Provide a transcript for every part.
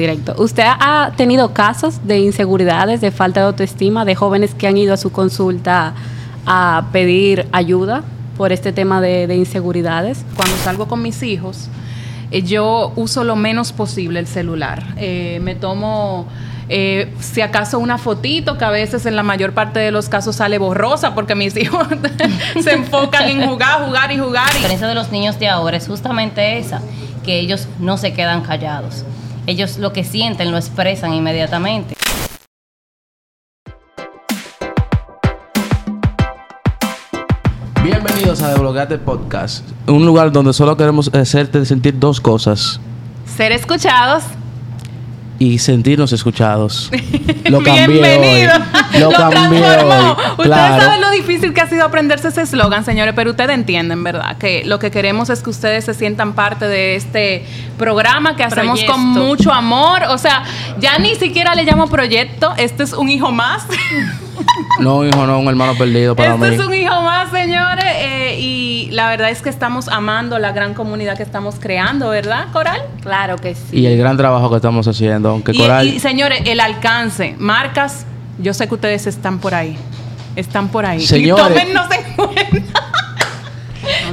Directo. ¿Usted ha tenido casos de inseguridades, de falta de autoestima, de jóvenes que han ido a su consulta a pedir ayuda por este tema de, de inseguridades? Cuando salgo con mis hijos, eh, yo uso lo menos posible el celular. Eh, me tomo, eh, si acaso, una fotito que a veces en la mayor parte de los casos sale borrosa porque mis hijos se enfocan en jugar, jugar y jugar. La diferencia de los niños de ahora es justamente esa, que ellos no se quedan callados. Ellos lo que sienten lo expresan inmediatamente. Bienvenidos a Desbloqueate Podcast, un lugar donde solo queremos hacerte sentir dos cosas Ser escuchados. Y sentirnos escuchados. Lo cambié Bienvenido. hoy. Lo, Lo cambié hoy. Ustedes Claro. saben lo difícil que ha sido aprenderse ese eslogan, señores, pero ustedes entienden, ¿verdad? Que lo que queremos es que ustedes se sientan parte de este programa que hacemos con mucho amor. O sea, ya ni siquiera le llamo proyecto, este es un hijo más. No, hijo, no, un hermano perdido para Este mí. es un hijo más, señores. eh, y la verdad es que estamos amando la gran comunidad que estamos creando, ¿verdad, Coral? Claro que sí. Y el gran trabajo que estamos haciendo, aunque Y, Coral... y, señores, el alcance, marcas, yo sé que ustedes están por ahí. Están por ahí. Señores. Y tómennos en cuenta.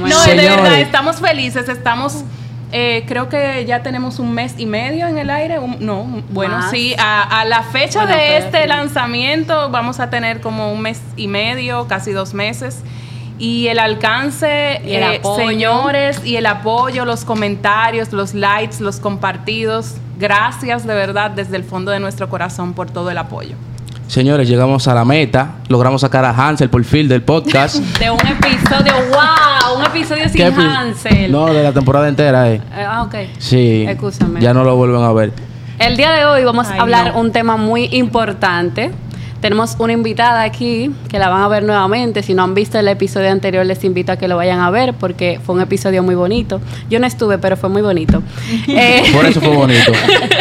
no, de verdad, estamos felices, estamos... eh, creo que ya tenemos un mes y medio en el aire. un- no, bueno, Más. sí. A, a la fecha Bueno, de este sí. lanzamiento vamos a tener como un mes y medio, casi dos meses. Y el alcance, Y el eh, señores, y el apoyo, los comentarios, los likes, los compartidos. Gracias de verdad desde el fondo de nuestro corazón por todo el apoyo. Señores, llegamos a la meta. Logramos sacar a Hansel por fin del podcast. De un episodio, wow, un episodio sin ¿Qué epi- Hansel. No, de la temporada entera, eh. Eh, ah, ok. Sí. Escúchame. Ya no lo vuelven a ver. El día de hoy vamos Ay, a hablar no. un tema muy importante. Tenemos una invitada aquí que la van a ver nuevamente. Si no han visto el episodio anterior, les invito a que lo vayan a ver porque fue un episodio muy bonito. Yo no estuve, pero fue muy bonito. Eh, Por eso fue bonito.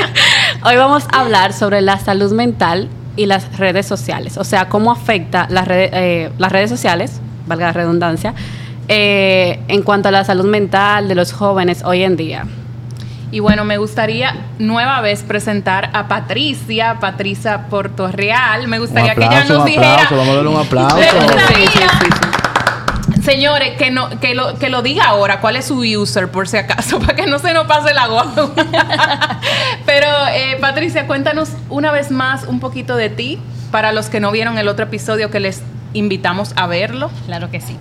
hoy vamos a hablar sobre la salud mental y las redes sociales. O sea, cómo afecta las, redes- eh, las redes sociales, valga la redundancia, eh, en cuanto a la salud mental de los jóvenes hoy en día. Y bueno, me gustaría nueva vez presentar a Patricia, Patricia Portorreal. Me Un gustaría que ella nos un dijera. aplauso. Vamos a darle un aplauso. Señores, que, no, que, lo, que lo diga ahora, cuál es su user, por si acaso, para que no se nos pase la guagua. Pero, eh, Patricia, cuéntanos una vez más un poquito de ti, para los que no vieron el otro episodio que les invitamos a verlo. Claro que sí.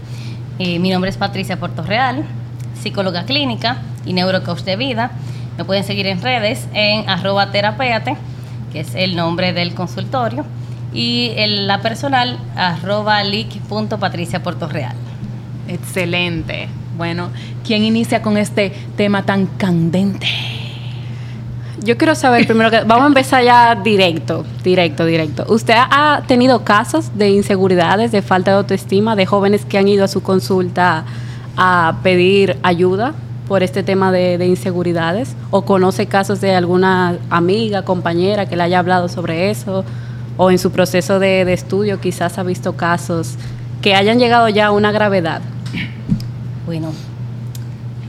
Eh, mi nombre es Patricia Portorreal, psicóloga clínica y neurocoach de vida. Me pueden seguir en redes en arroba terapéate, que es el nombre del consultorio, y en la personal arroba lic.patriciaportorreal. Excelente. Bueno, ¿quién inicia con este tema tan candente? Yo quiero saber primero que vamos a empezar ya directo, directo, directo. ¿Usted ha tenido casos de inseguridades, de falta de autoestima, de jóvenes que han ido a su consulta a pedir ayuda por este tema de, de inseguridades? ¿O conoce casos de alguna amiga, compañera que le haya hablado sobre eso? ¿O en su proceso de, de estudio quizás ha visto casos que hayan llegado ya a una gravedad? Bueno,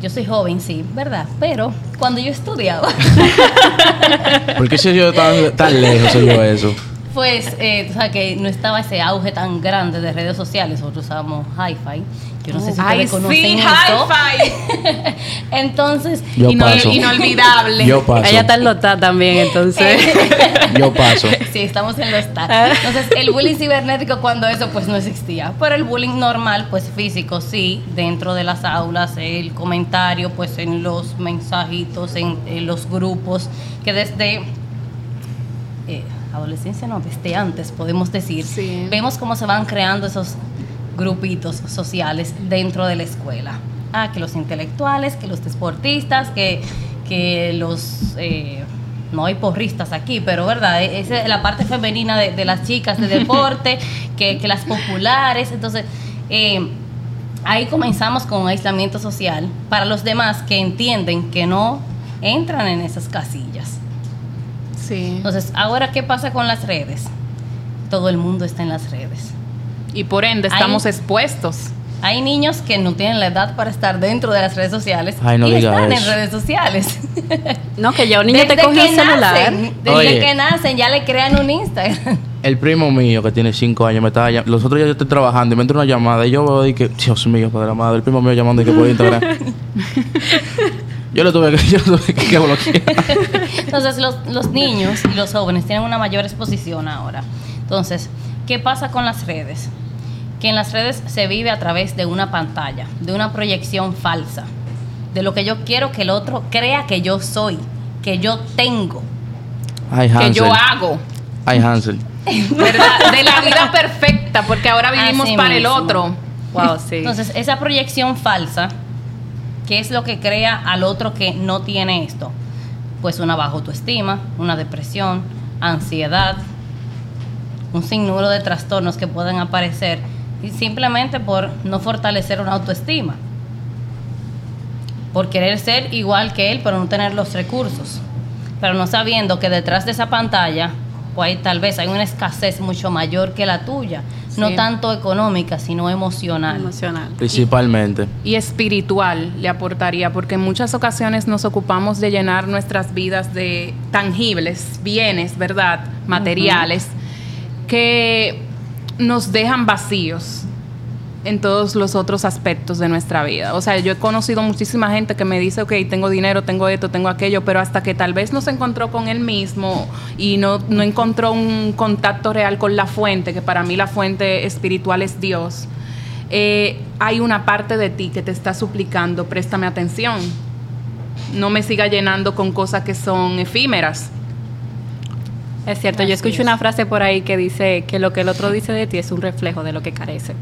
yo soy joven, sí, ¿verdad? Pero cuando yo estudiaba, ¿Por qué soy yo tan, tan lejos soy yo eso? pues, eh, tú sabes que no estaba ese auge tan grande de redes sociales, nosotros usábamos hi-fi. Yo no sé si Ay, ustedes conocen sí, hi-fi. Entonces, Yo Ino- paso. Inolvidable. Yo paso. Ella está en Lota también, entonces. Yo paso. Sí, estamos en los TAC. Entonces, el bullying cibernético cuando eso pues no existía. Pero el bullying normal, pues físico, sí, dentro de las aulas, el comentario, pues en los mensajitos, en, en los grupos, que desde eh, adolescencia, no, desde antes, podemos decir, Sí. vemos cómo se van creando esos grupitos sociales dentro de la escuela. Ah, que los intelectuales, que los deportistas, que, que los... eh, no hay porristas aquí, pero verdad, E- esa es la parte femenina de, de las chicas de deporte, que, que las populares. Entonces, eh, ahí comenzamos con un aislamiento social para los demás que entienden que no entran en esas casillas. Sí. Entonces, ahora, ¿qué pasa con las redes? Todo el mundo está en las redes. Y por ende Hay- estamos expuestos. Hay niños que no tienen la edad para estar dentro de las redes sociales Ay, no y están eso. en redes sociales. No, que ya un niño te coge el celular. nacen, desde Oye. que nacen ya le crean un Instagram. El primo mío que tiene cinco años me estaba llamando. Los otros días yo estoy trabajando y me entra una llamada y yo veo y que, Dios mío, padre amado, el primo mío llamando y que por Instagram. yo lo tuve que, yo lo tuve que bloquear. Entonces los, los niños y los jóvenes tienen una mayor exposición ahora. Entonces, ¿qué pasa con las redes? Que en las redes se vive a través de una pantalla, de una proyección falsa, de lo que yo quiero que el otro crea que yo soy, que yo tengo. Ay, Que yo hago. Ay, Hansel. ¿verdad? De la vida perfecta, porque ahora vivimos Así para el otro. Wow, sí. Entonces, esa proyección falsa, ¿qué es lo que crea al otro que no tiene esto? Pues una baja autoestima, una depresión, ansiedad, un sinnúmero de trastornos que pueden aparecer y simplemente por no fortalecer una autoestima. Por querer ser igual que él, pero no tener los recursos. Pero no sabiendo que detrás de esa pantalla, pues hay- tal vez hay una escasez mucho mayor que la tuya. No tanto económica, sino emocional. Emocional. Principalmente. y espiritual le aportaría, porque en muchas ocasiones nos ocupamos de llenar nuestras vidas de tangibles, bienes, ¿verdad? Materiales, que nos dejan vacíos en todos los otros aspectos de nuestra vida. O sea, yo he conocido muchísima gente que me dice, ok, tengo dinero, tengo esto, tengo aquello, pero hasta que tal vez no se encontró con él mismo y no, no encontró un contacto real con la fuente, que para mí la fuente espiritual es Dios, eh, hay una parte de ti que te está suplicando, préstame atención. No me siga llenando con cosas que son efímeras. Es cierto, yo escuché es. una frase por ahí que dice que lo que el otro dice de ti es un reflejo de lo que carece.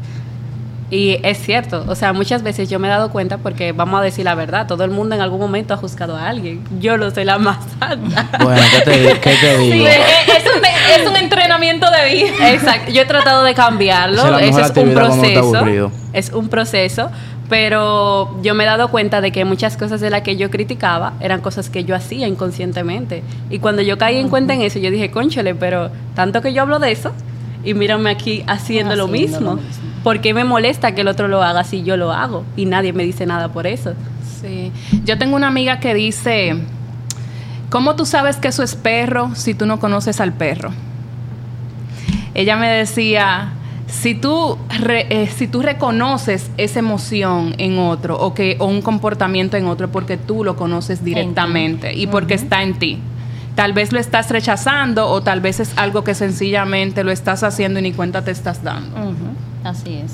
Y es cierto, o sea, muchas veces yo me he dado cuenta porque vamos a decir la verdad, todo el mundo en algún momento ha juzgado a alguien. Yo no soy la más santa. Bueno, ¿qué te, qué te digo? es, un, es un entrenamiento de vida. Exacto, yo he tratado de cambiarlo, eso es un proceso. Es un proceso, pero yo me he dado cuenta de que muchas cosas de las que yo criticaba eran cosas que yo hacía inconscientemente. Y cuando yo caí en cuenta en eso, yo dije, conchole, pero tanto que yo hablo de eso y mírame aquí haciendo, lo, mismo. lo mismo. ¿Por qué me molesta que el otro lo haga si yo lo hago? Y nadie me dice nada por eso. Sí. Yo tengo una amiga que dice, ¿cómo tú sabes que eso es perro si tú no conoces al perro? Ella me decía, si tú, re- eh, si tú reconoces esa emoción en otro o, que, o un comportamiento en otro porque tú lo conoces directamente y porque está en ti. Tal vez lo estás rechazando o tal vez es algo que sencillamente lo estás haciendo y ni cuenta te estás dando. Así es.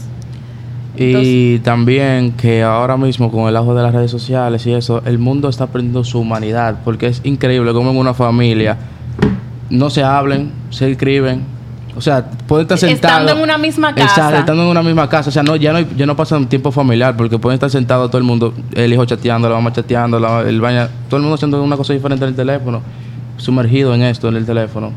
Y también que ahora mismo con el auge de las redes sociales y eso, el mundo está perdiendo su humanidad, porque es increíble cómo en una familia no se hablen, se escriben, o sea, pueden estar sentados. Estando en una misma Exacto, casa. estando en una misma casa, o sea, no, ya no, ya no pasan tiempo familiar, porque pueden estar sentados todo el mundo, el hijo chateando, la mamá chateando, la- el baño, todo el mundo haciendo una cosa diferente en el teléfono, sumergido en esto, en el teléfono.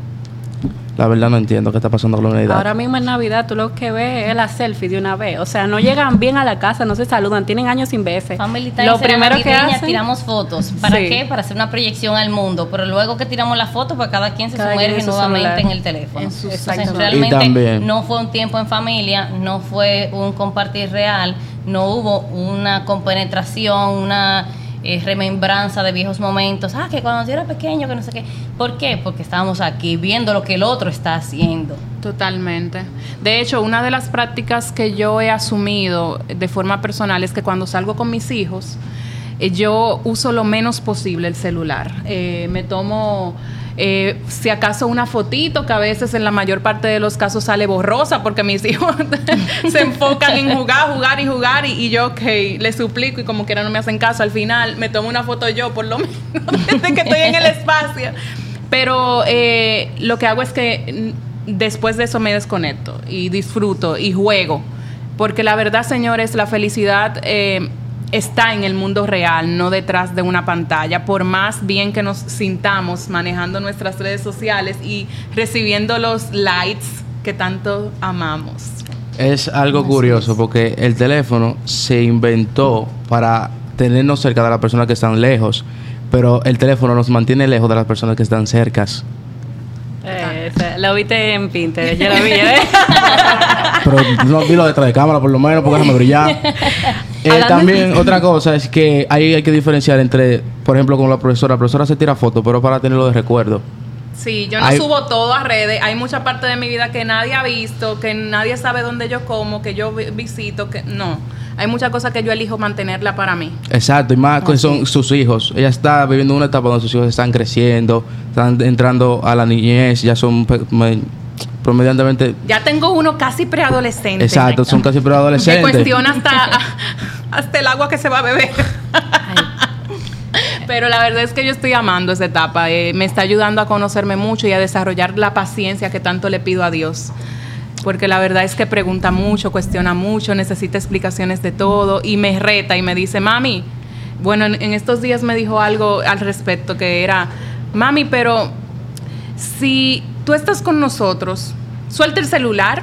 La verdad no entiendo qué está pasando con la humanidad. Ahora mismo en Navidad tú lo que ves es la selfie de una vez. O sea, no llegan bien a la casa, no se saludan, tienen años sin verse. Family Time Lo primero que hacen, tiramos fotos. ¿Para Sí. qué? Para hacer una proyección al mundo. Pero luego que tiramos la foto, pues cada quien se Cada sumerge en su nuevamente celular. en el teléfono. En su Entonces, celular. realmente también- no fue un tiempo en familia, no fue un compartir real, no hubo una compenetración, una eh, remembranza de viejos momentos. Ah, que cuando yo era pequeño, que no sé qué. ¿Por qué? Porque estábamos aquí viendo lo que el otro está haciendo. Totalmente. De hecho, una de las prácticas que yo he asumido de forma personal es que cuando salgo con mis hijos, eh, yo uso lo menos posible el celular. Eh, me tomo, eh, si acaso, una fotito que a veces en la mayor parte de los casos sale borrosa porque mis hijos se enfocan en jugar, jugar y jugar y, yo, ok, les suplico y como quiera no me hacen caso. Al final me tomo una foto yo, por lo menos, desde que estoy en el espacio. Pero eh, lo que hago es que mm, después de eso me desconecto y disfruto y juego. Porque la verdad, señores, la felicidad eh, está en el mundo real, no detrás de una pantalla. Por más bien que nos sintamos manejando nuestras redes sociales y recibiendo los likes que tanto amamos. Es algo curioso porque el teléfono se inventó para tenernos cerca de las personas que están lejos, pero el teléfono nos mantiene lejos de las personas que están cercas. Eh, lo viste en Pinterest, yo lo vi, ¿eh? Pero no dilo detrás de cámara, por lo menos, porque déjame brillar. Eh, también, otra cosa es que ahí hay que diferenciar entre, por ejemplo, con la profesora. La profesora se tira fotos, pero para tenerlo de recuerdo. Sí, yo no Hay- subo todo a redes. Hay mucha parte de mi vida que nadie ha visto, que nadie sabe dónde yo como, que yo vi- visito, que no. Hay muchas cosas que yo elijo mantenerla para mí. Exacto, y más que son sus hijos. Ella está viviendo una etapa donde sus hijos están creciendo, están entrando a la niñez, ya son promediantemente. Ya tengo uno casi preadolescente. Exacto, son casi preadolescentes. cuestiona hasta, hasta el agua que se va a beber. Pero la verdad es que yo estoy amando esa etapa. eh, me está ayudando a conocerme mucho y a desarrollar la paciencia que tanto le pido a Dios. Porque la verdad es que pregunta mucho, cuestiona mucho, necesita explicaciones de todo y me reta y me dice, mami, bueno, en, en estos días me dijo algo al respecto que era, mami, pero si tú estás con nosotros, suelta el celular.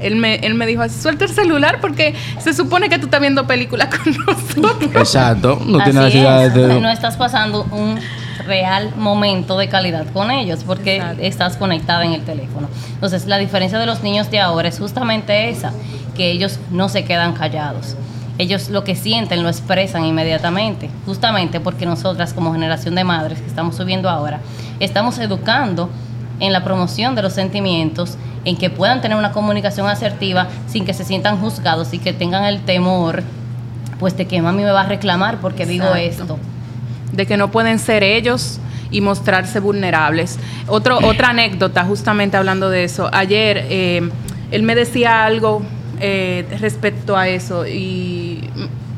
Él me, él me dijo así, suelta el celular porque se supone que tú estás viendo películas con nosotros. Exacto, no tiene Así necesidad es, de. no estás pasando un real momento de calidad con ellos porque Exacto. estás conectada en el teléfono. Entonces, la diferencia de los niños de ahora es justamente esa, que ellos no se quedan callados. Ellos lo que sienten lo expresan inmediatamente, justamente porque nosotras como generación de madres que estamos subiendo ahora, estamos educando en la promoción de los sentimientos, en que puedan tener una comunicación asertiva sin que se sientan juzgados y que tengan el temor pues de que mami me va a reclamar porque digo esto. de que no pueden ser ellos y mostrarse vulnerables. Otro, otra anécdota, justamente hablando de eso. Ayer eh, él me decía algo eh, respecto a eso y,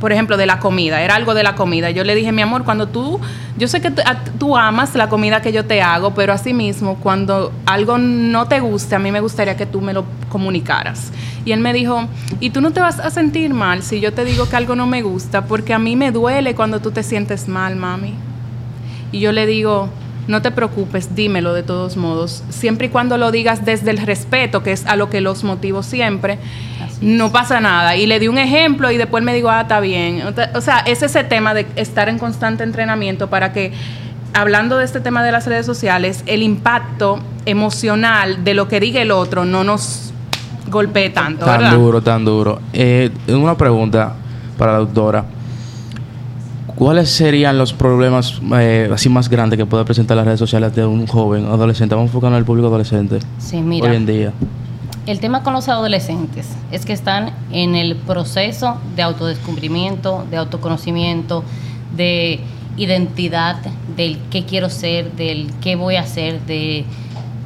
por ejemplo, de la comida. Era algo de la comida. Yo le dije, mi amor, cuando tú, yo sé que tú, amas la comida que yo te hago, pero asimismo, cuando algo no te guste, a mí me gustaría que tú me lo comunicaras. Y él me dijo, y tú no te vas a sentir mal si yo te digo que algo no me gusta, porque a mí me duele cuando tú te sientes mal, mami. Y yo le digo, no te preocupes, dímelo de todos modos, siempre y cuando lo digas desde el respeto, que es a lo que los motivo siempre, no pasa nada. Y le di un ejemplo y después me digo, ah, está bien. O sea, es ese tema de estar en constante entrenamiento para que, hablando de este tema de las redes sociales, el impacto emocional de lo que diga el otro no nos golpee tanto, Tan ¿verdad? duro, tan duro. Eh, una pregunta para la doctora. ¿Cuáles serían los problemas eh, así más grandes que puede presentar las redes sociales de un joven adolescente? Vamos enfocando en el público adolescente Sí, mira. hoy en día. El tema con los adolescentes es que están en el proceso de autodescubrimiento, de autoconocimiento, de identidad, del qué quiero ser, del qué voy a hacer, de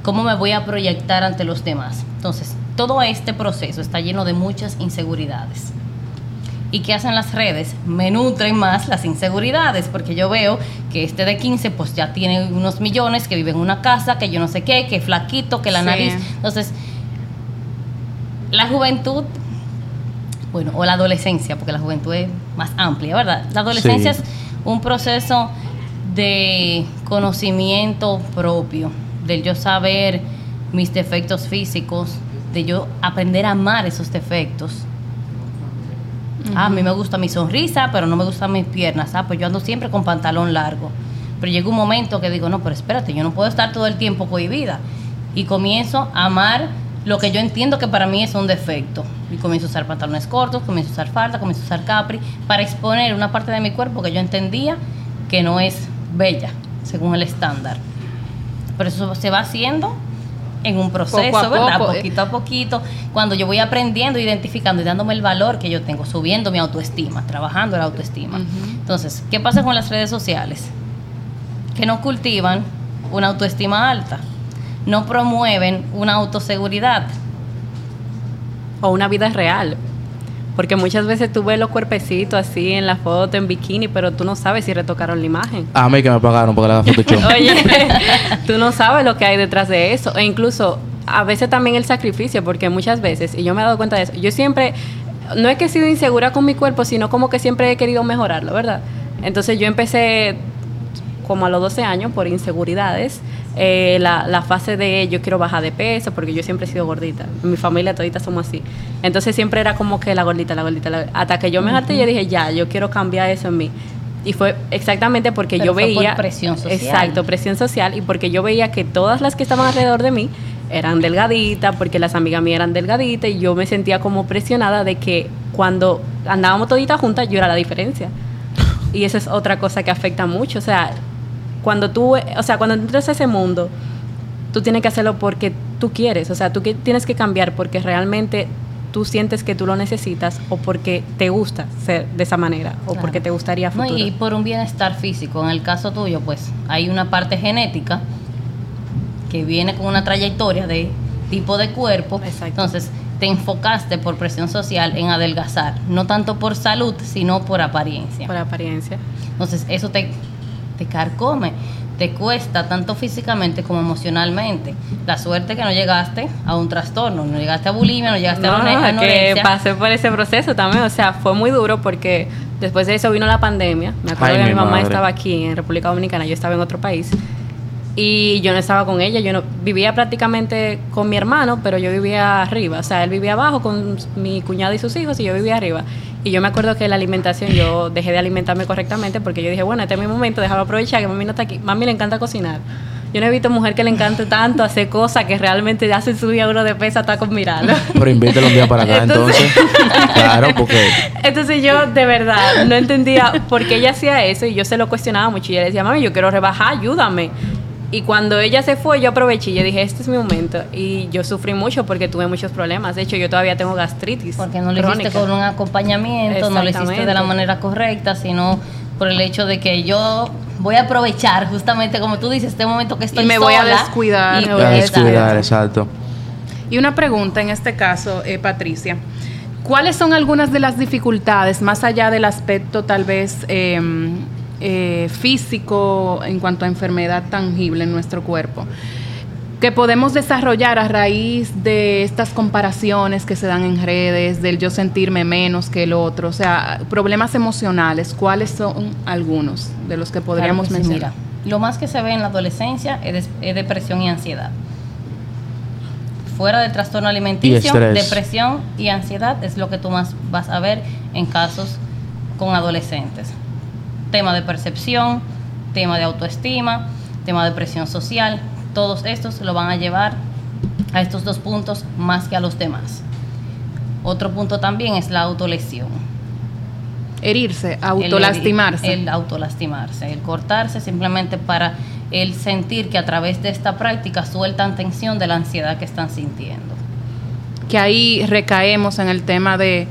cómo me voy a proyectar ante los demás. Entonces, todo este proceso está lleno de muchas inseguridades. ¿Y qué hacen las redes? Me nutren más las inseguridades, porque yo veo que este de 15 pues ya tiene unos millones, que vive en una casa, que yo no sé qué, que flaquito, que la Sí. nariz. Entonces, la juventud, bueno, o la adolescencia, porque la juventud es más amplia, ¿verdad? La adolescencia Sí. es un proceso de conocimiento propio, del yo saber mis defectos físicos, de yo aprender a amar esos defectos. Ah, a mí me gusta mi sonrisa, pero no me gustan mis piernas. Ah, pues yo ando siempre con pantalón largo. Pero llega un momento que digo, no, pero espérate, yo no puedo estar todo el tiempo cohibida. Y comienzo a amar lo que yo entiendo que para mí es un defecto. Y comienzo a usar pantalones cortos, comienzo a usar falda, comienzo a usar capri, para exponer una parte de mi cuerpo que yo entendía que no es bella, según el estándar. Pero eso se va haciendo en un proceso, Poco ¿verdad? poco, eh. Poquito a poquito, cuando yo voy aprendiendo, identificando y dándome el valor que yo tengo, subiendo mi autoestima, trabajando la autoestima. Entonces, ¿qué pasa con las redes sociales? Que no cultivan una autoestima alta, no promueven una autoseguridad. O una vida real. Porque muchas veces tú ves los cuerpecitos así en la foto, en bikini, pero tú no sabes si retocaron la imagen. A mí que me pagaron porque le da Photoshop. Oye, tú no sabes lo que hay detrás de eso. E incluso a veces también el sacrificio, porque muchas veces, y yo me he dado cuenta de eso, yo siempre, no es que he sido insegura con mi cuerpo, sino como que siempre he querido mejorarlo, ¿verdad? Entonces yo empecé como a los 12 años por inseguridades, eh, la, la fase de yo quiero bajar de peso, porque yo siempre he sido gordita. En mi familia toditas somos así. Entonces siempre era como que la gordita, la gordita, la- hasta que yo me harté y yo dije, ya, yo quiero cambiar eso en mí. Y fue exactamente porque Pero yo fue por veía... presión social. Exacto, presión social. Y porque yo veía que todas las que estaban alrededor de mí eran delgaditas, porque las amigas mías eran delgaditas, y yo me sentía como presionada de que cuando andábamos toditas juntas, yo era la diferencia. Y esa es otra cosa que afecta mucho. O sea, cuando tú, o sea, cuando entras a ese mundo, tú tienes que hacerlo porque tú quieres. O sea, tú que tienes que cambiar porque realmente tú sientes que tú lo necesitas o porque te gusta ser de esa manera o Claro. porque te gustaría No, futuro. y por un bienestar físico. En el caso tuyo, pues hay una parte genética que viene con una trayectoria de tipo de cuerpo. Exacto. Entonces, te enfocaste por presión social en adelgazar, no tanto por salud, sino por apariencia. por apariencia. Entonces, eso te, te carcome, te cuesta tanto físicamente como emocionalmente. La suerte que no llegaste a un trastorno, no llegaste a bulimia, no llegaste No, a una no, que anorexia. pasé por ese proceso también, o sea, fue muy duro porque después de eso vino la pandemia. Me acuerdo Ay, que mi mi mamá madre. estaba aquí en República Dominicana, yo estaba en otro país. Y yo no estaba con ella, yo no vivía prácticamente con mi hermano, pero yo vivía arriba, o sea, él vivía abajo con mi cuñado y sus hijos y yo vivía arriba. Y yo me acuerdo que la alimentación, yo dejé de alimentarme correctamente porque yo dije, bueno, este es mi momento, déjame aprovechar que mami no está aquí. Mami le encanta cocinar. Yo no he visto mujer que le encante tanto hacer cosas que realmente hacen subir a uno de peso hasta con mirarlo. Pero invítelo un día para acá, Entonces- entonces. claro, porque. Entonces yo de verdad no entendía por qué ella hacía eso y yo se lo cuestionaba mucho y le decía, mami, yo quiero rebajar, ayúdame. Y cuando ella se fue, yo aproveché y yo dije, este es mi momento. Y yo sufrí mucho porque tuve muchos problemas. De hecho, yo todavía tengo gastritis. Porque no lo crónica. hiciste con un acompañamiento, no lo hiciste de la manera correcta, sino por el hecho de que yo voy a aprovechar justamente como tú dices, este momento que estoy me voy a sola descuidar. y Me voy a a descuidar, exacto. Y una pregunta en este caso, eh, Patricia. ¿Cuáles son algunas de las dificultades, más allá del aspecto tal vez eh, eh, físico en cuanto a enfermedad tangible en nuestro cuerpo, que podemos desarrollar a raíz de estas comparaciones que se dan en redes, del yo sentirme menos que el otro? O sea, problemas emocionales, ¿cuáles son algunos de los que podríamos Claro que sí, mencionar? mira, lo más que se ve en la adolescencia es, depresión y ansiedad. Fuera del trastorno alimenticio, depresión y ansiedad es lo que tú más vas a ver en casos con adolescentes. Tema de percepción, tema de autoestima, tema de presión social, todos estos lo van a llevar a estos dos puntos más que a los demás. Otro punto también es la autolesión. Herirse, El- autolastimarse. El, autolastimarse, el cortarse simplemente para el sentir que a través de esta práctica sueltan tensión de la ansiedad que están sintiendo. que ahí recaemos en el tema de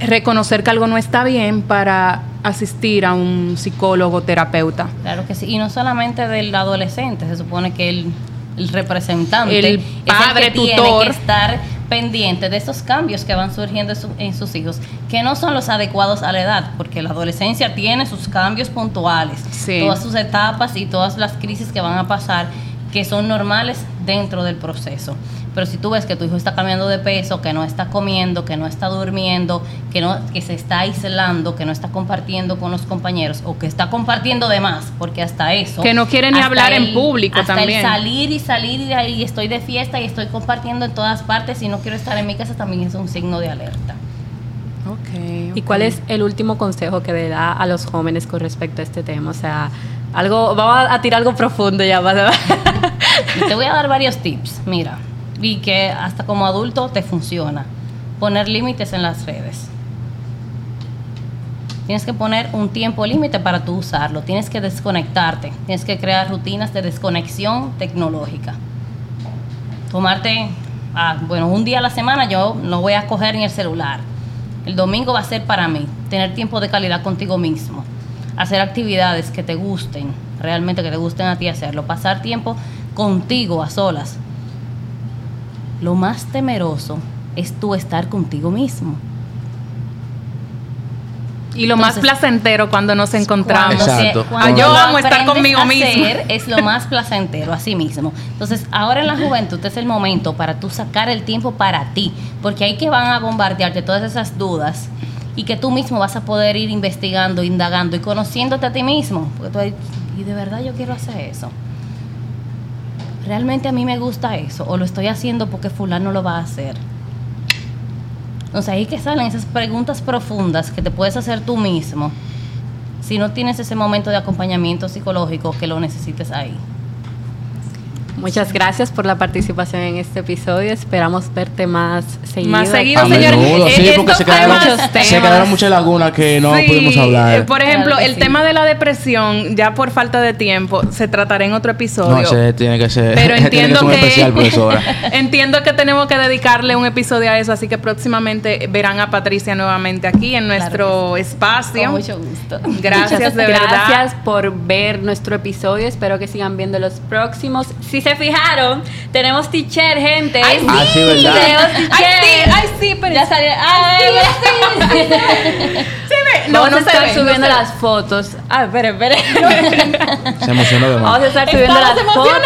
reconocer que algo no está bien para asistir a un psicólogo terapeuta. Claro que sí, y no solamente del adolescente, se supone que el, el representante El es padre, el que tiene tutor. que estar pendiente de esos cambios que van surgiendo en, su- en sus hijos, que no son los adecuados a la edad, porque la adolescencia tiene sus cambios puntuales, Sí. todas sus etapas y todas las crisis que van a pasar, que son normales dentro del proceso. Pero si tú ves que tu hijo está cambiando de peso, que no está comiendo, que no está durmiendo, que no que se está aislando, que no está compartiendo con los compañeros o que está compartiendo de más, porque hasta eso Que no quiere ni hablar en público hasta también. el salir y salir y de ahí estoy de fiesta y estoy compartiendo en todas partes y no quiero estar en mi casa también es un signo de alerta. Ok. ¿Y cuál es el último consejo que le da a los jóvenes con respecto a este tema? O sea, algo, vamos a tirar algo profundo ya. Y te voy a dar varios tips, mira, y que hasta como adulto te funciona. Poner límites en las redes. Tienes que poner un tiempo límite para tú usarlo. Tienes que desconectarte. Tienes que crear rutinas de desconexión tecnológica. Tomarte, ah, bueno, un día a la semana yo no voy a coger ni el celular. El domingo va a ser para mí. Tener tiempo de calidad contigo mismo. Hacer actividades que te gusten, realmente que te gusten a ti hacerlo. Pasar tiempo contigo a solas. Lo más temeroso es tú estar contigo mismo. Y lo más placentero cuando nos encontramos. Cuando se- Exacto. cuando yo amo estar conmigo mismo. es lo más placentero, así mismo. Entonces, ahora en la juventud es el momento para tú sacar el tiempo para ti, porque ahí que van a bombardearte todas esas dudas y que tú mismo vas a poder ir investigando, indagando y conociéndote a ti mismo. Porque tú y de verdad yo quiero hacer eso. Realmente a mí me gusta eso, o lo estoy haciendo porque fulano lo va a hacer. Entonces ahí que salen esas preguntas profundas que te puedes hacer tú mismo si no tienes ese momento de acompañamiento psicológico que lo necesites ahí. Muchas gracias por la participación en este episodio. Esperamos verte más seguido. Más seguido, A señores. menudo, Eh, sí, porque se quedaron, se quedaron muchas lagunas que no Sí, pudimos hablar. eh, Por ejemplo, Claro el sí. tema de la depresión, ya por falta de tiempo, se tratará en otro episodio. no, ese tiene que ser, Pero entiendo ser un que, especial, profesora. entiendo que tenemos que dedicarle un episodio a eso, así que próximamente verán a Patricia nuevamente aquí en nuestro espacio. Con mucho gusto. Gracias Muchas de verdad. gracias por ver nuestro episodio. Espero que sigan viendo los próximos. Si se fijaron, tenemos teacher, gente. Ay, sí. Ah, sí, ¿verdad? Tenemos Ay, teacher. sí, ay, sí, pero Ya salió. Ay, se ve. Vamos a se estar ve, no subiendo se ve. las fotos. Ah, espere, espere. Se emocionó de Vamos a estar subiendo las fotos.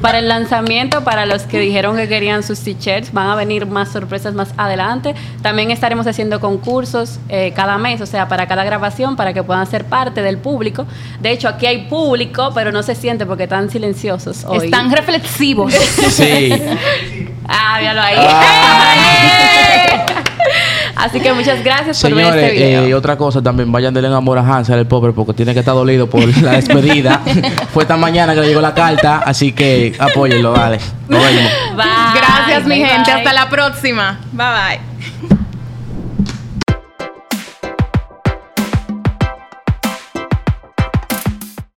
Para el lanzamiento, para los que dijeron que querían sus t-shirts, van a venir más sorpresas más adelante. También estaremos haciendo concursos eh, cada mes, o sea, para cada grabación, para que puedan ser parte del público. De hecho, aquí hay público, pero no se siente porque están silenciosos hoy. Están reflexivos. Sí. Ah, míralo ahí. Ah. Así que muchas gracias por ver Señores, este video. eh, y otra cosa también, vayan de amor a Hansel, el pobre, porque tiene que estar dolido por la despedida. Fue esta mañana que le llegó la carta, así que apóyenlo, vale. Nos vemos. Bye. Gracias, mi Bye, gente. bye. Hasta la próxima. Bye bye.